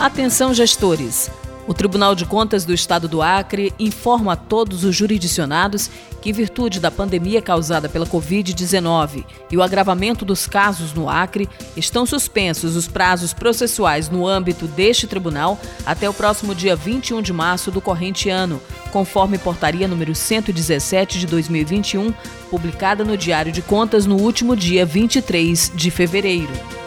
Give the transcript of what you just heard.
Atenção, gestores! O Tribunal de Contas do Estado do Acre informa a todos os jurisdicionados que, em virtude da pandemia causada pela Covid-19 e o agravamento dos casos no Acre, estão suspensos os prazos processuais no âmbito deste tribunal até o próximo dia 21 de março do corrente ano, conforme portaria número 117 de 2021, publicada no Diário de Contas no último dia 23 de fevereiro.